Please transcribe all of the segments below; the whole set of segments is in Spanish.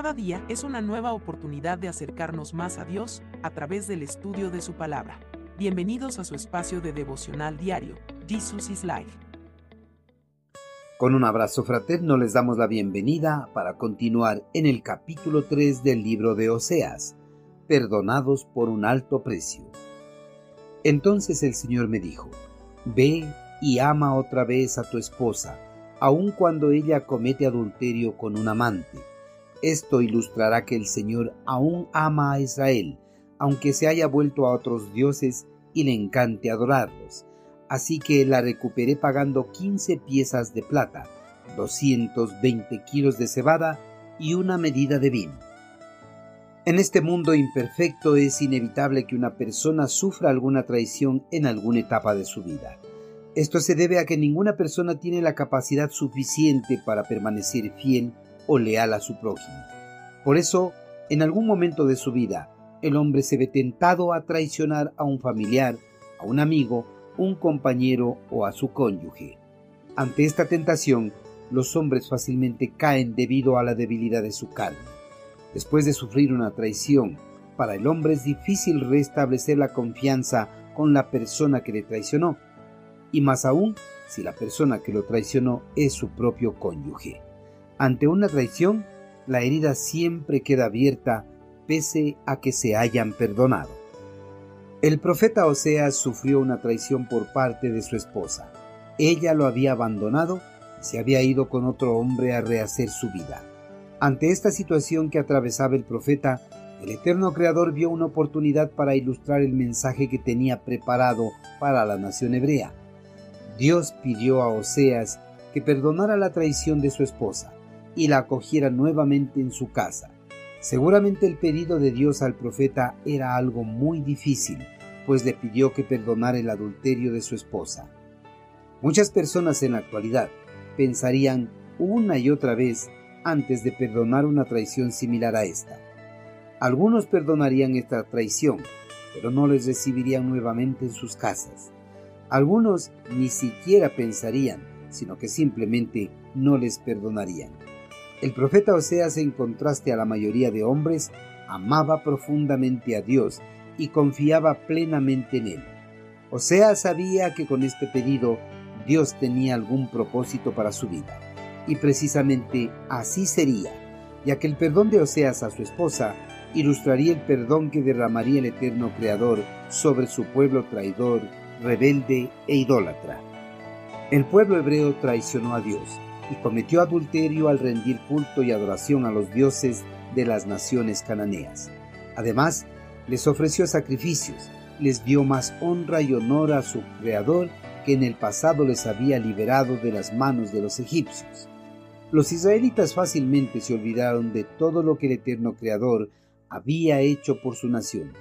Cada día es una nueva oportunidad de acercarnos más a Dios a través del estudio de su palabra. Bienvenidos a su espacio de devocional diario, Jesus is Life. Con un abrazo fraterno les damos la bienvenida para continuar en el capítulo 3 del libro de Oseas, perdonados por un alto precio. Entonces el Señor me dijo, Ve y ama otra vez a tu esposa, aun cuando ella comete adulterio con un amante. Esto ilustrará que el Señor aún ama a Israel, aunque se haya vuelto a otros dioses y le encante adorarlos. Así que la recuperé pagando 15 piezas de plata, 220 kilos de cebada y una medida de vino. En este mundo imperfecto es inevitable que una persona sufra alguna traición en alguna etapa de su vida. Esto se debe a que ninguna persona tiene la capacidad suficiente para permanecer fiel o leal a su prójimo. Por eso, en algún momento de su vida, el hombre se ve tentado a traicionar a un familiar, a un amigo, un compañero o a su cónyuge. Ante esta tentación, los hombres fácilmente caen debido a la debilidad de su carne. Después de sufrir una traición, para el hombre es difícil restablecer la confianza con la persona que le traicionó y más aún si la persona que lo traicionó es su propio cónyuge. Ante una traición, la herida siempre queda abierta pese a que se hayan perdonado. El profeta Oseas sufrió una traición por parte de su esposa. Ella lo había abandonado y se había ido con otro hombre a rehacer su vida. Ante esta situación que atravesaba el profeta, el eterno Creador vio una oportunidad para ilustrar el mensaje que tenía preparado para la nación hebrea. Dios pidió a Oseas que perdonara la traición de su esposa y la acogiera nuevamente en su casa. Seguramente el pedido de Dios al profeta era algo muy difícil, pues le pidió que perdonara el adulterio de su esposa. Muchas personas en la actualidad pensarían una y otra vez antes de perdonar una traición similar a esta. Algunos perdonarían esta traición, pero no les recibirían nuevamente en sus casas. Algunos ni siquiera pensarían, sino que simplemente no les perdonarían. El profeta Oseas, en contraste a la mayoría de hombres, amaba profundamente a Dios y confiaba plenamente en Él. Oseas sabía que con este pedido Dios tenía algún propósito para su vida, y precisamente así sería, ya que el perdón de Oseas a su esposa ilustraría el perdón que derramaría el eterno Creador sobre su pueblo traidor rebelde e idólatra. El pueblo hebreo traicionó a Dios y cometió adulterio al rendir culto y adoración a los dioses de las naciones cananeas. Además, les ofreció sacrificios, les dio más honra y honor a su Creador que en el pasado les había liberado de las manos de los egipcios. Los israelitas fácilmente se olvidaron de todo lo que el eterno Creador había hecho por su nación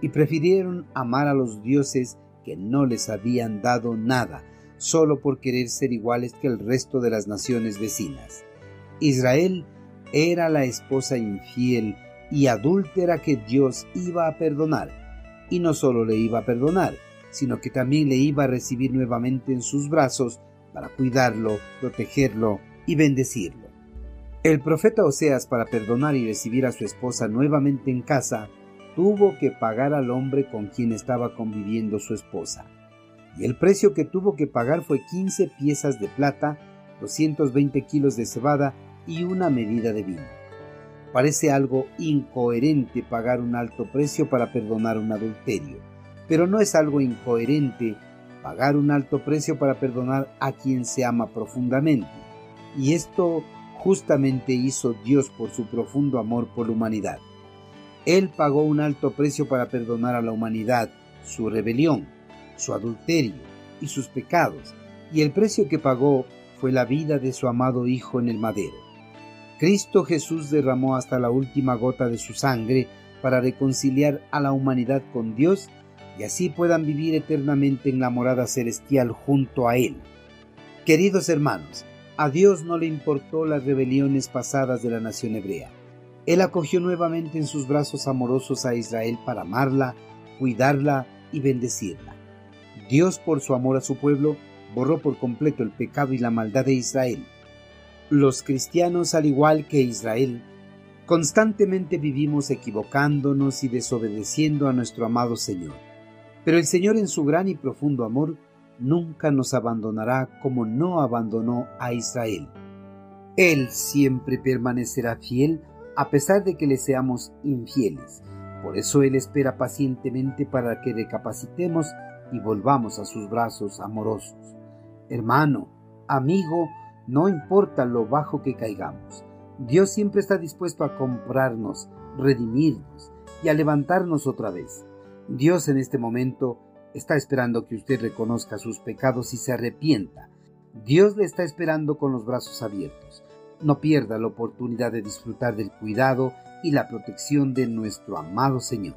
y prefirieron amar a los dioses que no les habían dado nada, solo por querer ser iguales que el resto de las naciones vecinas. Israel era la esposa infiel y adúltera que Dios iba a perdonar, y no solo le iba a perdonar, sino que también le iba a recibir nuevamente en sus brazos para cuidarlo, protegerlo y bendecirlo. El profeta Oseas, para perdonar y recibir a su esposa nuevamente en casa, tuvo que pagar al hombre con quien estaba conviviendo su esposa. Y el precio que tuvo que pagar fue 15 piezas de plata, 220 kilos de cebada y una medida de vino. Parece algo incoherente pagar un alto precio para perdonar un adulterio, pero no es algo incoherente pagar un alto precio para perdonar a quien se ama profundamente. Y esto justamente hizo Dios por su profundo amor por la humanidad. Él pagó un alto precio para perdonar a la humanidad su rebelión, su adulterio y sus pecados, y el precio que pagó fue la vida de su amado Hijo en el madero. Cristo Jesús derramó hasta la última gota de su sangre para reconciliar a la humanidad con Dios y así puedan vivir eternamente en la morada celestial junto a Él. Queridos hermanos, a Dios no le importó las rebeliones pasadas de la nación hebrea. Él acogió nuevamente en sus brazos amorosos a Israel para amarla, cuidarla y bendecirla. Dios, por su amor a su pueblo, borró por completo el pecado y la maldad de Israel. Los cristianos, al igual que Israel, Constantemente vivimos equivocándonos y desobedeciendo a nuestro amado Señor. Pero el Señor en su gran y profundo amor nunca nos abandonará como no abandonó a Israel. Él siempre permanecerá fiel a pesar de que le seamos infieles. Por eso Él espera pacientemente para que recapacitemos y volvamos a sus brazos amorosos. Hermano, amigo, no importa lo bajo que caigamos, Dios siempre está dispuesto a comprarnos, redimirnos y a levantarnos otra vez. Dios en este momento está esperando que usted reconozca sus pecados y se arrepienta. Dios le está esperando con los brazos abiertos. No pierda la oportunidad de disfrutar del cuidado y la protección de nuestro amado Señor.